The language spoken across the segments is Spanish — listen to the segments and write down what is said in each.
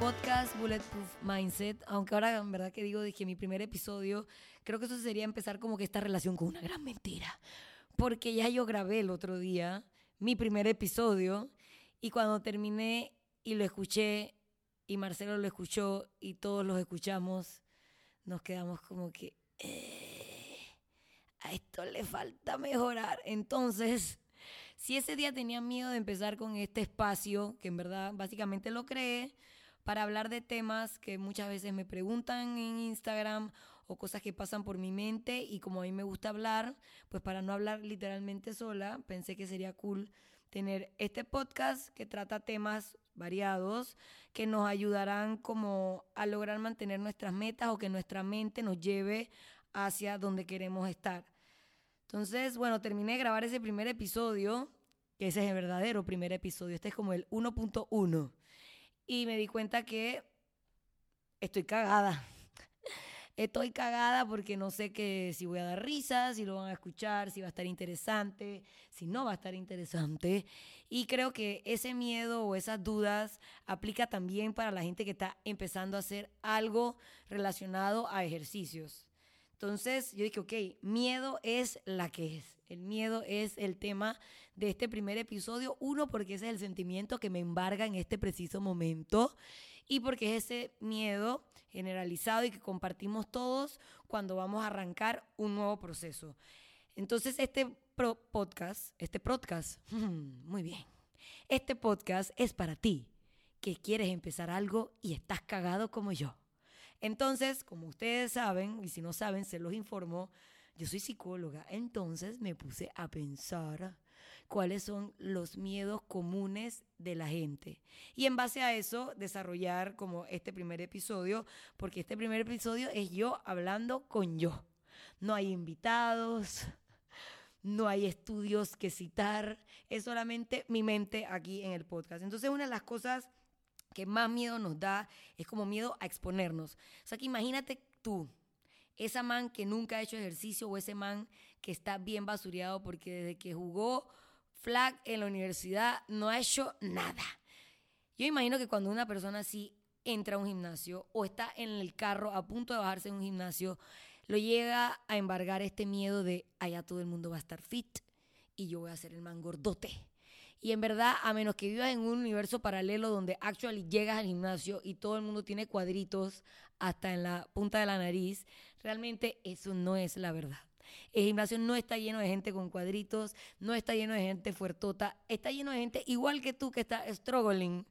podcast Bulletproof Mindset, aunque ahora en verdad que digo, dije mi primer episodio, creo que eso sería empezar como que esta relación con una gran mentira, porque ya yo grabé el otro día mi primer episodio y cuando terminé y lo escuché y Marcelo lo escuchó y todos los escuchamos, nos quedamos como que eh, a esto le falta mejorar. Entonces, si ese día tenía miedo de empezar con este espacio, que en verdad básicamente lo creé, para hablar de temas que muchas veces me preguntan en Instagram o cosas que pasan por mi mente y como a mí me gusta hablar, pues para no hablar literalmente sola, pensé que sería cool tener este podcast que trata temas variados que nos ayudarán como a lograr mantener nuestras metas o que nuestra mente nos lleve hacia donde queremos estar. Entonces, bueno, terminé de grabar ese primer episodio, que ese es el verdadero primer episodio, este es como el 1.1, y me di cuenta que estoy cagada estoy cagada porque no sé que si voy a dar risas, si lo van a escuchar, si va a estar interesante, si no va a estar interesante. Y creo que ese miedo o esas dudas aplica también para la gente que está empezando a hacer algo relacionado a ejercicios. Entonces yo dije, ok, miedo es la que es. El miedo es el tema de este primer episodio. Uno, porque ese es el sentimiento que me embarga en este preciso momento y porque es ese miedo generalizado y que compartimos todos cuando vamos a arrancar un nuevo proceso. Entonces, este podcast, este podcast, muy bien, este podcast es para ti que quieres empezar algo y estás cagado como yo. Entonces, como ustedes saben, y si no saben, se los informo, yo soy psicóloga, entonces me puse a pensar cuáles son los miedos comunes de la gente. Y en base a eso, desarrollar como este primer episodio, porque este primer episodio es yo hablando con yo. No hay invitados, no hay estudios que citar, es solamente mi mente aquí en el podcast. Entonces, una de las cosas que más miedo nos da es como miedo a exponernos. O sea, que imagínate tú, esa man que nunca ha hecho ejercicio o ese man que está bien basureado porque desde que jugó flag en la universidad no ha hecho nada. Yo imagino que cuando una persona así entra a un gimnasio o está en el carro a punto de bajarse en un gimnasio, lo llega a embargar este miedo de allá todo el mundo va a estar fit y yo voy a ser el man gordote. Y en verdad, a menos que vivas en un universo paralelo donde actually llegas al gimnasio y todo el mundo tiene cuadritos hasta en la punta de la nariz, realmente eso no es la verdad. El gimnasio no está lleno de gente con cuadritos, no está lleno de gente fuertota, está lleno de gente igual que tú que está struggling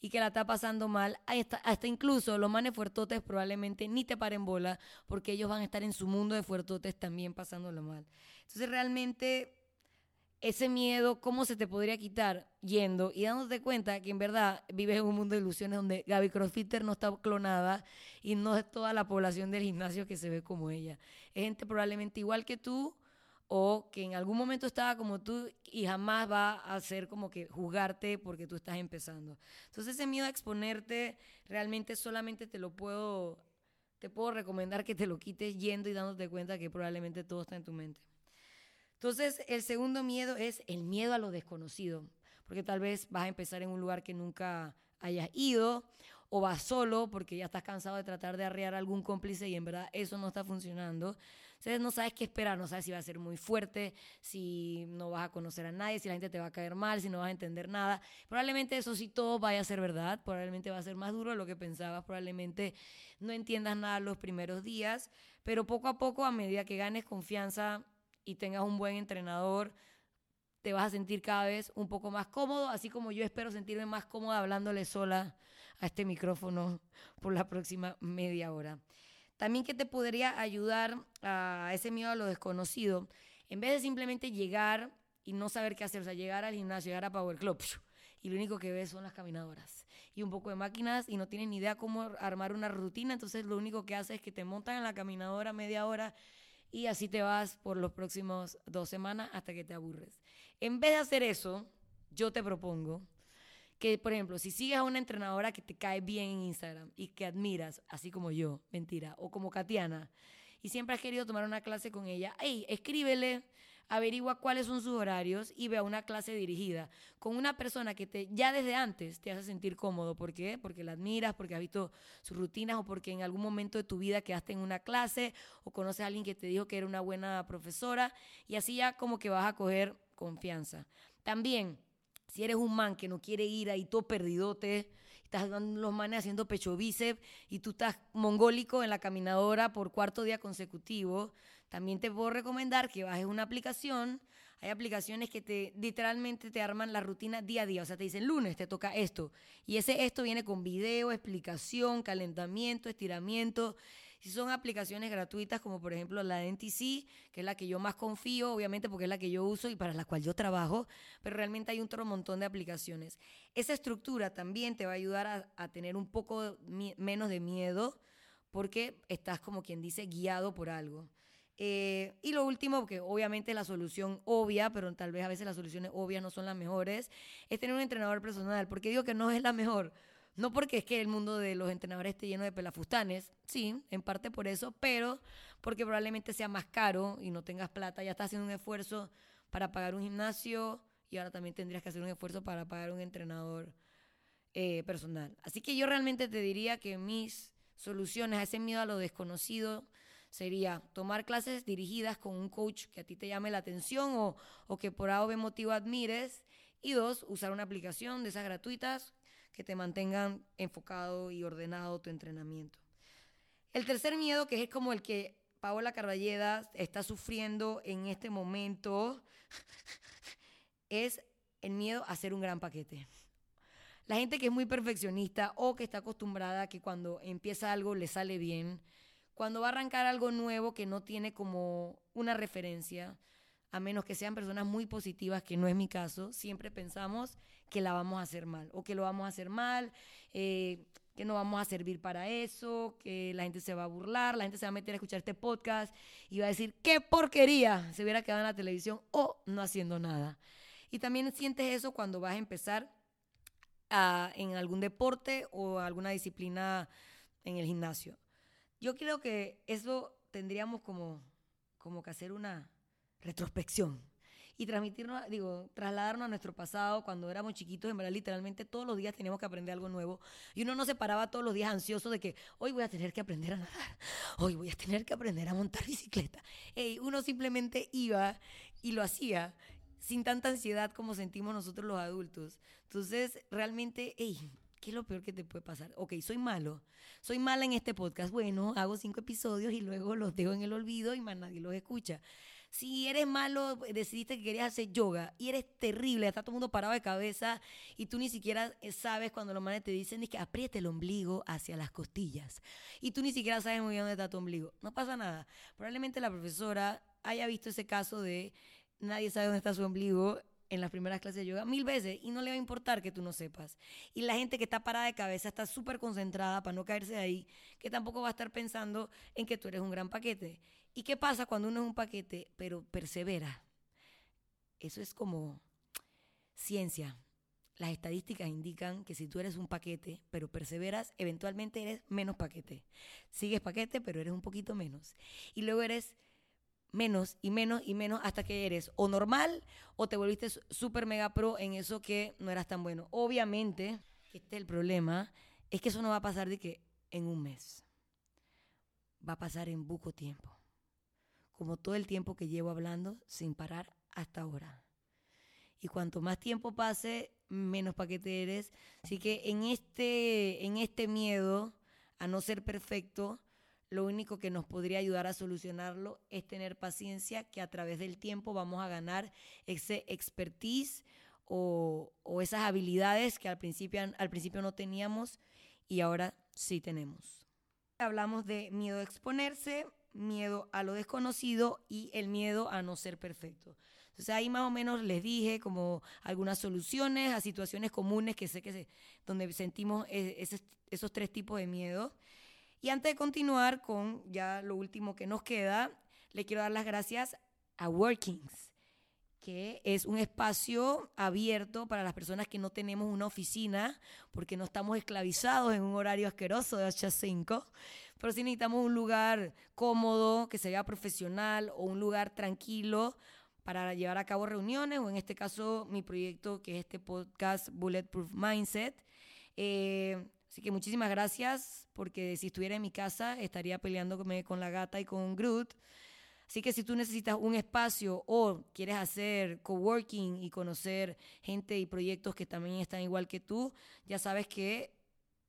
y que la está pasando mal. Hasta, hasta incluso los manes fuertotes probablemente ni te paren bola porque ellos van a estar en su mundo de fuertotes también pasándolo mal. Entonces realmente ese miedo, ¿cómo se te podría quitar yendo y dándote cuenta que en verdad vives en un mundo de ilusiones donde Gaby Crossfitter no está clonada y no es toda la población del gimnasio que se ve como ella? Es gente probablemente igual que tú o que en algún momento estaba como tú y jamás va a hacer como que juzgarte porque tú estás empezando. Entonces ese miedo a exponerte realmente solamente te lo puedo, te puedo recomendar que te lo quites yendo y dándote cuenta que probablemente todo está en tu mente. Entonces, el segundo miedo es el miedo a lo desconocido, porque tal vez vas a empezar en un lugar que nunca hayas ido o vas solo porque ya estás cansado de tratar de arrear a algún cómplice y en verdad eso no está funcionando. Entonces no sabes qué esperar, no sabes si va a ser muy fuerte, si no vas a conocer a nadie, si la gente te va a caer mal, si no vas a entender nada. Probablemente eso sí todo vaya a ser verdad, probablemente va a ser más duro de lo que pensabas, probablemente no entiendas nada los primeros días, pero poco a poco, a medida que ganes confianza y tengas un buen entrenador, te vas a sentir cada vez un poco más cómodo, así como yo espero sentirme más cómoda hablándole sola a este micrófono por la próxima media hora. También que te podría ayudar a ese miedo a lo desconocido, en vez de simplemente llegar y no saber qué hacer, o sea, llegar al gimnasio, llegar a Power Club, y lo único que ves son las caminadoras y un poco de máquinas y no tienes ni idea cómo armar una rutina, entonces lo único que haces es que te montan en la caminadora media hora y así te vas por los próximos dos semanas hasta que te aburres. En vez de hacer eso, yo te propongo que, por ejemplo, si sigues a una entrenadora que te cae bien en Instagram y que admiras, así como yo, mentira, o como Katiana, y siempre has querido tomar una clase con ella, hey, escríbele averigua cuáles son sus horarios y ve a una clase dirigida con una persona que te ya desde antes te hace sentir cómodo. ¿Por qué? Porque la admiras, porque has visto sus rutinas o porque en algún momento de tu vida quedaste en una clase o conoces a alguien que te dijo que era una buena profesora y así ya como que vas a coger confianza. También, si eres un man que no quiere ir ahí todo perdidote, estás los manes haciendo pecho bíceps y tú estás mongólico en la caminadora por cuarto día consecutivo, también te puedo recomendar que bajes una aplicación. Hay aplicaciones que te literalmente te arman la rutina día a día. O sea, te dicen lunes te toca esto. Y ese esto viene con video, explicación, calentamiento, estiramiento. Si son aplicaciones gratuitas, como por ejemplo la de NTC, que es la que yo más confío, obviamente porque es la que yo uso y para la cual yo trabajo, pero realmente hay un otro montón de aplicaciones. Esa estructura también te va a ayudar a, tener un poco menos de miedo porque estás como quien dice guiado por algo. Eh, y lo último, que obviamente la solución obvia, pero tal vez a veces las soluciones obvias no son las mejores, es tener un entrenador personal. porque digo que no es la mejor? No porque es que el mundo de los entrenadores esté lleno de pelafustanes, sí, en parte por eso, pero porque probablemente sea más caro y no tengas plata, ya estás haciendo un esfuerzo para pagar un gimnasio y ahora también tendrías que hacer un esfuerzo para pagar un entrenador eh, personal. Así que yo realmente te diría que mis soluciones a ese miedo a lo desconocido sería tomar clases dirigidas con un coach que a ti te llame la atención o, o que por algo motivo admires. Y dos, usar una aplicación de esas gratuitas que te mantengan enfocado y ordenado tu entrenamiento. El tercer miedo, que es como el que Paola Carballeda está sufriendo en este momento, es el miedo a hacer un gran paquete. La gente que es muy perfeccionista o que está acostumbrada a que cuando empieza algo le sale bien, cuando va a arrancar algo nuevo que no tiene como una referencia, a menos que sean personas muy positivas, que no es mi caso, siempre pensamos que la vamos a hacer mal o que lo vamos a hacer mal, eh, que no vamos a servir para eso, que la gente se va a burlar, la gente se va a meter a escuchar este podcast y va a decir, qué porquería, se hubiera quedado en la televisión o no haciendo nada. Y también sientes eso cuando vas a empezar en algún deporte o alguna disciplina en el gimnasio. Yo creo que eso tendríamos como, como que hacer una retrospección y transmitirnos, digo, trasladarnos a nuestro pasado cuando éramos chiquitos, en verdad, literalmente todos los días teníamos que aprender algo nuevo. Y uno no se paraba todos los días ansioso de que hoy voy a tener que aprender a nadar, hoy voy a tener que aprender a montar bicicleta. uno simplemente iba y lo hacía sin tanta ansiedad como sentimos nosotros los adultos. Entonces, realmente, hey, ¿qué es lo peor que te puede pasar? Ok, soy malo. Soy mala en este podcast. Bueno, hago cinco episodios y luego los dejo en el olvido y más nadie los escucha. Si eres malo, decidiste que querías hacer yoga y eres terrible, está todo el mundo parado de cabeza y tú ni siquiera eh, sabes cuando los manes te dicen es que apriete el ombligo hacia las costillas y tú ni siquiera sabes muy bien dónde está tu ombligo. No pasa nada. Probablemente la profesora haya visto ese caso de nadie sabe dónde está su ombligo en las primeras clases de yoga mil veces y no le va a importar que tú no sepas. Y la gente que está parada de cabeza está súper concentrada para no caerse de ahí, que tampoco va a estar pensando en que tú eres un gran paquete. ¿Y qué pasa cuando uno es un paquete, pero persevera? Eso es como ciencia. Las estadísticas indican que si tú eres un paquete, pero perseveras, eventualmente eres menos paquete. Sigues paquete, pero eres un poquito menos. Y luego eres menos y menos y menos hasta que eres o normal o te volviste súper mega pro en eso que no eras tan bueno. Obviamente, este es el problema, es que eso no va a pasar de que en un mes. Va a pasar en poco tiempo como todo el tiempo que llevo hablando sin parar hasta ahora. Y cuanto más tiempo pase, menos paquete eres. Así que en este, en este miedo a no ser perfecto, lo único que nos podría ayudar a solucionarlo es tener paciencia, que a través del tiempo vamos a ganar ese expertise o, o esas habilidades que al principio, al principio no teníamos y ahora sí tenemos. Hablamos de miedo a exponerse, miedo a lo desconocido y el miedo a no ser perfecto. Entonces ahí más o menos les dije como algunas soluciones a situaciones comunes que sé que se, donde sentimos e, esos tres tipos de miedo. Y antes de continuar con ya lo último que nos queda, le quiero dar las gracias a Workings, que es un espacio abierto para las personas que no tenemos una oficina, porque no estamos esclavizados en un horario asqueroso de 8 a 5, pero sí necesitamos un lugar cómodo, que sea profesional o un lugar tranquilo para llevar a cabo reuniones o en este caso mi proyecto que es este podcast Bulletproof Mindset. Eh, así que muchísimas gracias porque si estuviera en mi casa estaría peleándome con la gata y con Groot. Así que si tú necesitas un espacio o quieres hacer coworking y conocer gente y proyectos que también están igual que tú, ya sabes que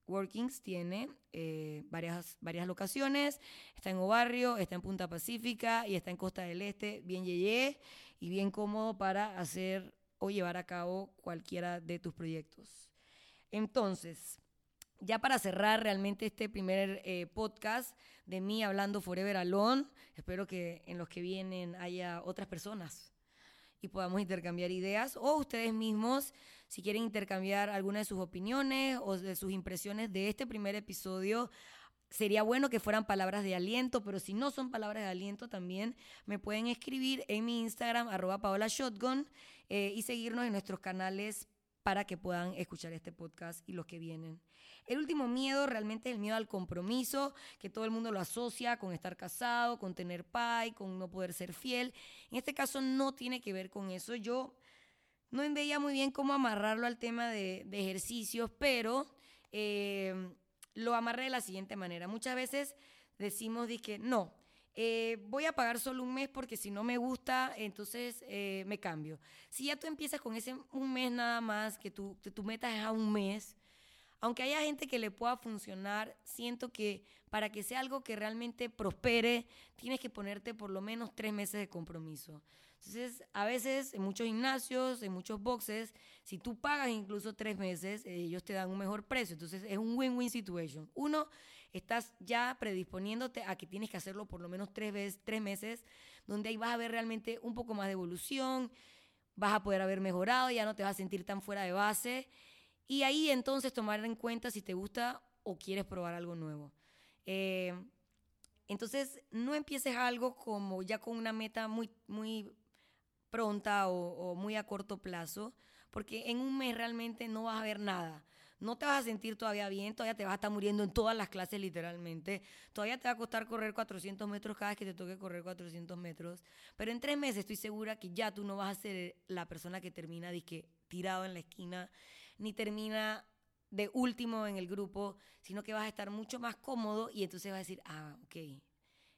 Workings tiene eh, varias, varias locaciones. Está en Obarrio, está en Punta Pacífica y está en Costa del Este, bien yeye y bien cómodo para hacer o llevar a cabo cualquiera de tus proyectos. Entonces, ya para cerrar realmente este primer eh, podcast de mí hablando Forever Alone, espero que en los que vienen haya otras personas y podamos intercambiar ideas o ustedes mismos, si quieren intercambiar alguna de sus opiniones o de sus impresiones de este primer episodio, sería bueno que fueran palabras de aliento, pero si no son palabras de aliento también me pueden escribir en mi Instagram arroba eh, y seguirnos en nuestros canales para que puedan escuchar este podcast y los que vienen. El último miedo realmente es el miedo al compromiso, que todo el mundo lo asocia con estar casado, con tener pai, con no poder ser fiel. En este caso no tiene que ver con eso. Yo no veía muy bien cómo amarrarlo al tema de, ejercicios, pero eh, lo amarré de la siguiente manera. Muchas veces decimos que no, eh, voy a pagar solo un mes porque si no me gusta, entonces eh, me cambio. Si ya tú empiezas con ese un mes nada más, que tu, que tu meta es a un mes, aunque haya gente que le pueda funcionar, siento que para que sea algo que realmente prospere, tienes que ponerte por lo menos tres meses de compromiso. Entonces, a veces en muchos gimnasios, en muchos boxes, si tú pagas incluso tres meses, ellos te dan un mejor precio. Entonces, es un win-win situation. Uno, estás ya predisponiéndote a que tienes que hacerlo por lo menos tres, veces, tres meses, donde ahí vas a ver realmente un poco más de evolución, vas a poder haber mejorado, ya no te vas a sentir tan fuera de base. Y ahí entonces tomar en cuenta si te gusta o quieres probar algo nuevo. Eh, entonces, no empieces algo como ya con una meta muy, muy pronta o, o, muy a corto plazo, porque en un mes realmente no vas a ver nada no te vas a sentir todavía bien, todavía te vas a estar muriendo en todas las clases literalmente, todavía te va a costar correr 400 metros cada vez que te toque correr 400 metros, pero en tres meses estoy segura que ya tú no vas a ser la persona que termina que tirado en la esquina, ni termina de último en el grupo, sino que vas a estar mucho más cómodo y entonces vas a decir, ah, ok,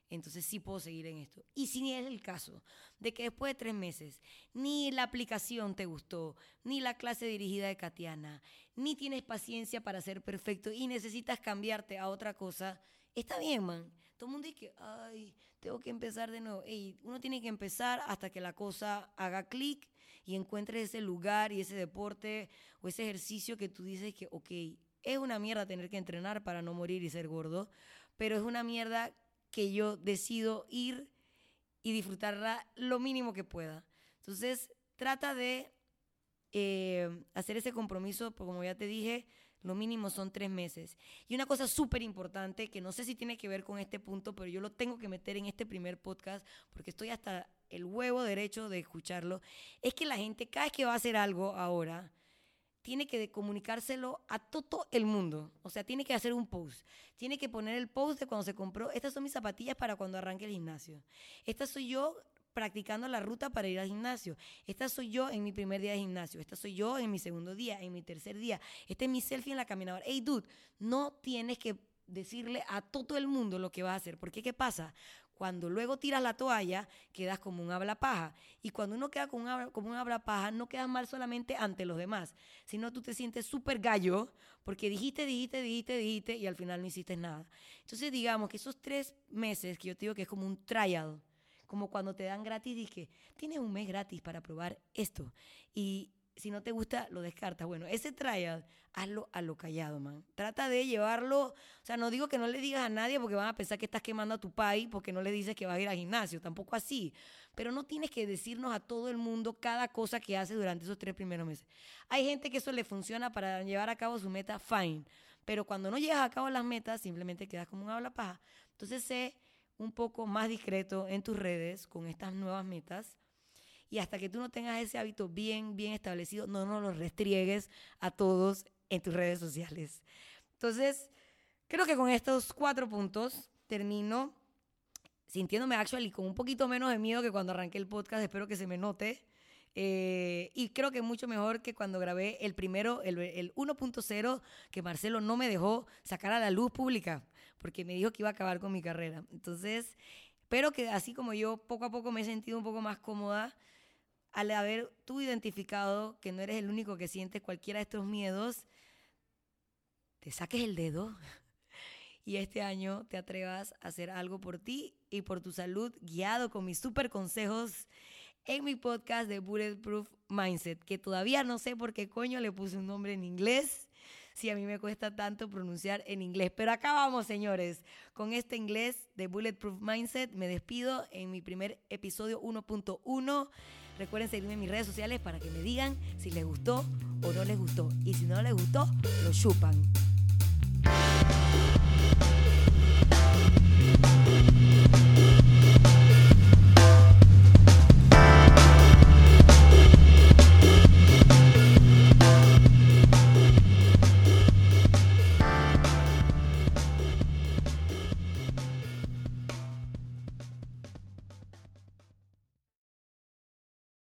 entonces sí puedo seguir en esto. Y si es el caso de que después de tres meses ni la aplicación te gustó, ni la clase dirigida de Katiana, ni tienes paciencia para ser perfecto y necesitas cambiarte a otra cosa, está bien, man. Todo el mundo dice, ay, tengo que empezar de nuevo. Ey, uno tiene que empezar hasta que la cosa haga clic y encuentres ese lugar y ese deporte o ese ejercicio que tú dices que, ok, es una mierda tener que entrenar para no morir y ser gordo, pero es una mierda que yo decido ir y disfrutarla lo mínimo que pueda. Entonces, trata de eh, hacer ese compromiso, porque como ya te dije, lo mínimo son tres meses. Y una cosa súper importante, que no sé si tiene que ver con este punto, pero yo lo tengo que meter en este primer podcast, porque estoy hasta el huevo derecho de escucharlo, es que la gente cada vez que va a hacer algo ahora, tiene que comunicárselo a todo el mundo. O sea, tiene que hacer un post. Tiene que poner el post de cuando se compró. Estas son mis zapatillas para cuando arranque el gimnasio. Esta soy yo practicando la ruta para ir al gimnasio. Esta soy yo en mi primer día de gimnasio. Esta soy yo en mi segundo día, en mi tercer día. Este es mi selfie en la caminadora. Hey, dude, no tienes que decirle a todo el mundo lo que vas a hacer. Porque, ¿qué pasa? Cuando luego tiras la toalla, quedas como un habla paja. Y cuando uno queda como un, habla paja, no quedas mal solamente ante los demás, sino tú te sientes súper gallo porque dijiste, dijiste, dijiste, dijiste y al final no hiciste nada. Entonces, digamos que esos tres meses que yo te digo que es como un trial, como cuando te dan gratis, dije, tienes un mes gratis para probar esto. Y si no te gusta, lo descartas. Bueno, ese trial, hazlo a lo callado, man. Trata de llevarlo, o sea, no digo que no le digas a nadie porque van a pensar que estás quemando a tu país porque no le dices que vas a ir al gimnasio, tampoco así. Pero no tienes que decirnos a todo el mundo cada cosa que hace durante esos tres primeros meses. Hay gente que eso le funciona para llevar a cabo su meta, fine. Pero cuando no llegas a cabo las metas, simplemente quedas como un habla paja. Entonces sé un poco más discreto en tus redes con estas nuevas metas y hasta que tú no tengas ese hábito bien, bien establecido, no nos lo restriegues a todos en tus redes sociales. Entonces, creo que con estos cuatro puntos termino. sintiéndome actually con un poquito menos de miedo que cuando arranqué el podcast, espero que se me note. Eh, y creo que mucho mejor que cuando grabé el primero, el, el 1.0, que Marcelo no me dejó sacar a la luz pública, porque me dijo que iba a acabar con mi carrera. Entonces, espero que así como yo, poco a poco me he sentido un poco más cómoda al haber tú identificado que no eres el único que siente cualquiera de estos miedos, te saques el dedo y este año te atrevas a hacer algo por ti y por tu salud, guiado con mis super consejos en mi podcast de Bulletproof Mindset, que todavía no sé por qué coño le puse un nombre en inglés, si a mí me cuesta tanto pronunciar en inglés. Pero acá vamos, señores, con este inglés de Bulletproof Mindset. Me despido en mi primer episodio 1.1. Recuerden seguirme en mis redes sociales para que me digan si les gustó o no les gustó. Y si no les gustó, lo chupan.